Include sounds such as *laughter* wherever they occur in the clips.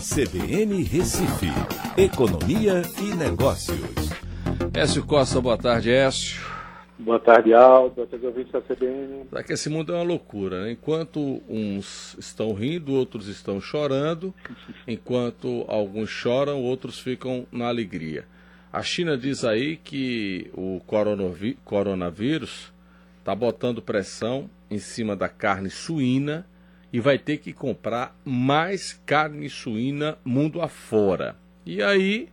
CBN Recife, Economia e Negócios. Écio Costa, boa tarde, Écio. Boa tarde, Aldo. Boa tarde, ouvintes da CBN. Será que esse mundo é uma loucura, né? Enquanto uns estão rindo, outros estão chorando. Enquanto alguns choram, outros ficam na alegria. A China diz aí que o coronavírus está botando pressão em cima da carne suína e vai ter que comprar mais carne suína mundo afora. E aí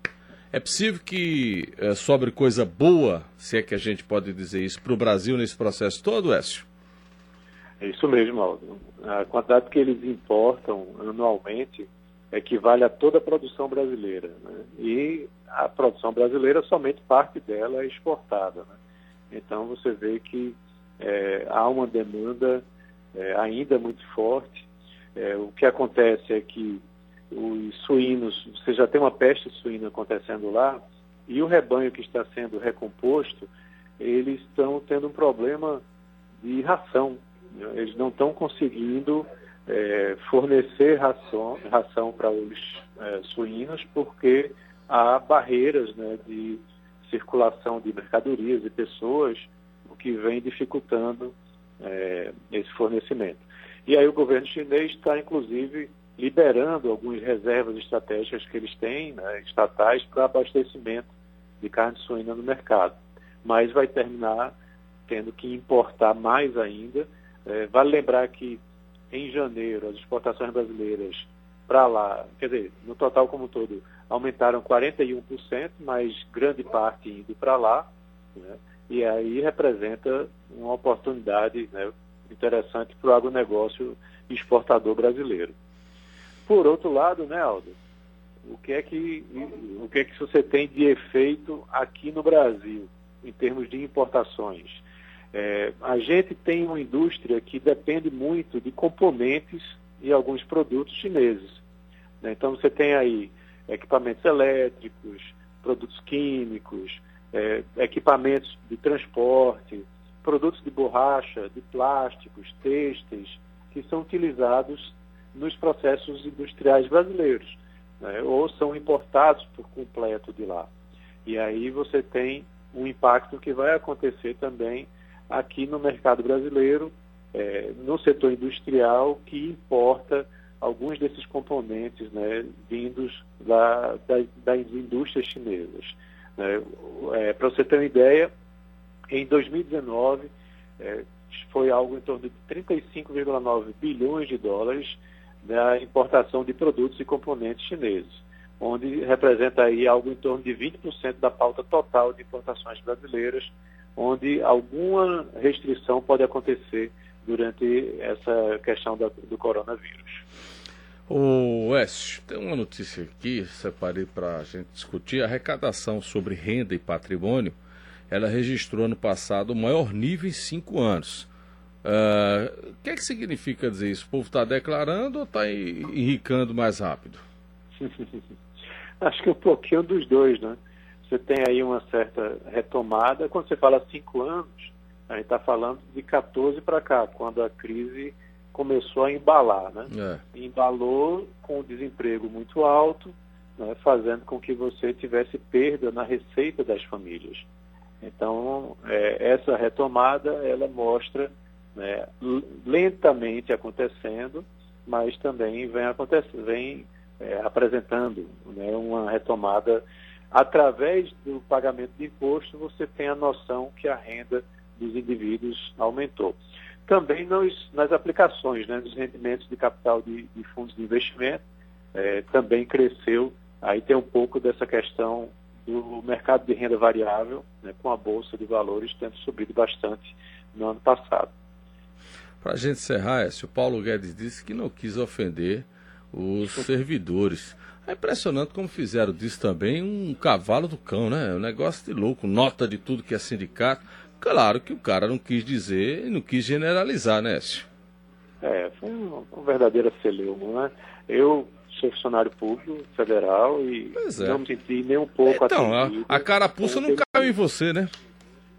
é possível que é, sobre coisa boa, se é que a gente pode dizer isso, para o Brasil nesse processo todo, Écio? É isso mesmo, Aldo. A quantidade que eles importam anualmente equivale a toda a produção brasileira. Né? E a produção brasileira, somente parte dela é exportada. Né? Então você vê que é, há uma demanda é, ainda muito forte. É, o que acontece é que os suínos, você já tem uma peste suína acontecendo lá, e o rebanho que está sendo recomposto, eles estão tendo um problema de ração. Né? Eles não estão conseguindo é, fornecer ração, ração para os é, suínos porque há barreiras né, de circulação de mercadorias e pessoas, o que vem dificultando é, esse fornecimento. E aí o governo chinês está, inclusive, liberando algumas reservas estratégicas que eles têm, né, estatais, para abastecimento de carne suína no mercado. Mas vai terminar tendo que importar mais ainda. É, vale lembrar que em janeiro as exportações brasileiras para lá, quer dizer, no total como um todo, aumentaram 41%, mas grande parte indo para lá. Né? E aí representa uma oportunidade né, interessante para o agronegócio exportador brasileiro. Por outro lado, né, Aldo, o que é que, o que, é que você tem de efeito aqui no Brasil, em termos de importações? É, a gente tem uma indústria que depende muito de componentes e alguns produtos chineses. Né? Então você tem aí equipamentos elétricos, produtos químicos, é, equipamentos de transporte, produtos de borracha, de plásticos, têxteis, que são utilizados nos processos industriais brasileiros, né? ou são importados por completo de lá. E aí você tem um impacto que vai acontecer também aqui no mercado brasileiro, é, no setor industrial, que importa alguns desses componentes né, vindos da, da, das indústrias chinesas. Né? É, Para você ter uma ideia, em 2019 é, foi algo em torno de 35,9 bilhões de dólares da importação de produtos e componentes chineses, onde representa aí algo em torno de 20% da pauta total de importações brasileiras, onde alguma restrição pode acontecer durante essa questão da, do coronavírus. O Wes, tem uma notícia aqui, separei para a gente discutir. A arrecadação sobre renda e patrimônio, ela registrou ano passado o maior nível em cinco anos. Uh, o que, é que significa dizer isso? O povo está declarando ou está enricando mais rápido? *laughs* Acho que um pouquinho dos dois, né? Você tem aí uma certa retomada. Quando você fala cinco anos, a gente está falando de 14 para cá, quando a crise começou a embalar, né? É. Embalou com o desemprego muito alto, né, fazendo com que você tivesse perda na receita das famílias. Então, é, essa retomada, ela mostra né, lentamente acontecendo, mas também vem, acontecendo, vem é, apresentando né, uma retomada. Através do pagamento de imposto, você tem a noção que a renda dos indivíduos aumentou. Também nos, nas aplicações, né, nos rendimentos de capital de, de fundos de investimento, é, também cresceu. Aí tem um pouco dessa questão do mercado de renda variável, né, com a Bolsa de Valores tendo subido bastante no ano passado. Para a gente encerrar, o Paulo Guedes disse que não quis ofender os servidores. É impressionante como fizeram disso também um cavalo do cão, né? Um negócio de louco, nota de tudo que é sindicato. Claro que o cara não quis dizer e não quis generalizar, né, Écio? É, foi uma, uma verdadeira celeuma, né? Eu sou funcionário público federal e é. não me senti nem um pouco Então, a, a carapuça não caiu em você, né?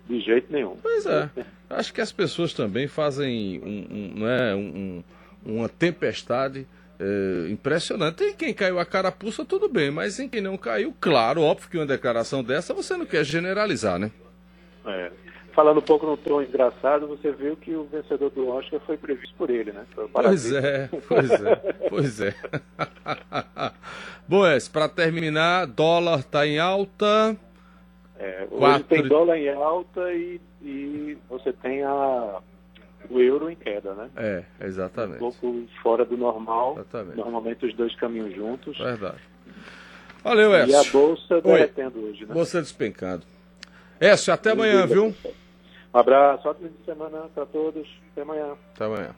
De jeito nenhum. Pois é. *laughs* Acho que as pessoas também fazem um, um, né, um, uma tempestade é, impressionante. Tem quem caiu a carapuça, tudo bem, mas em quem não caiu, claro, óbvio que uma declaração dessa você não quer generalizar, né? É. Falando um pouco no tom engraçado, você viu que o vencedor do Oscar foi previsto por ele, né? Pois é, pois é, pois é. *laughs* Bom, para terminar, dólar está em alta. É, hoje Quatro... tem dólar em alta e, e você tem a, o euro em queda, né? É, exatamente. Um pouco fora do normal. Exatamente. Normalmente os dois caminham juntos. Verdade. Valeu, Écio. E a bolsa derretendo hoje, né? Bolsa despencando. Écio, até amanhã, viu? Um abraço, ótimo fim de semana para todos. Até amanhã. Até amanhã.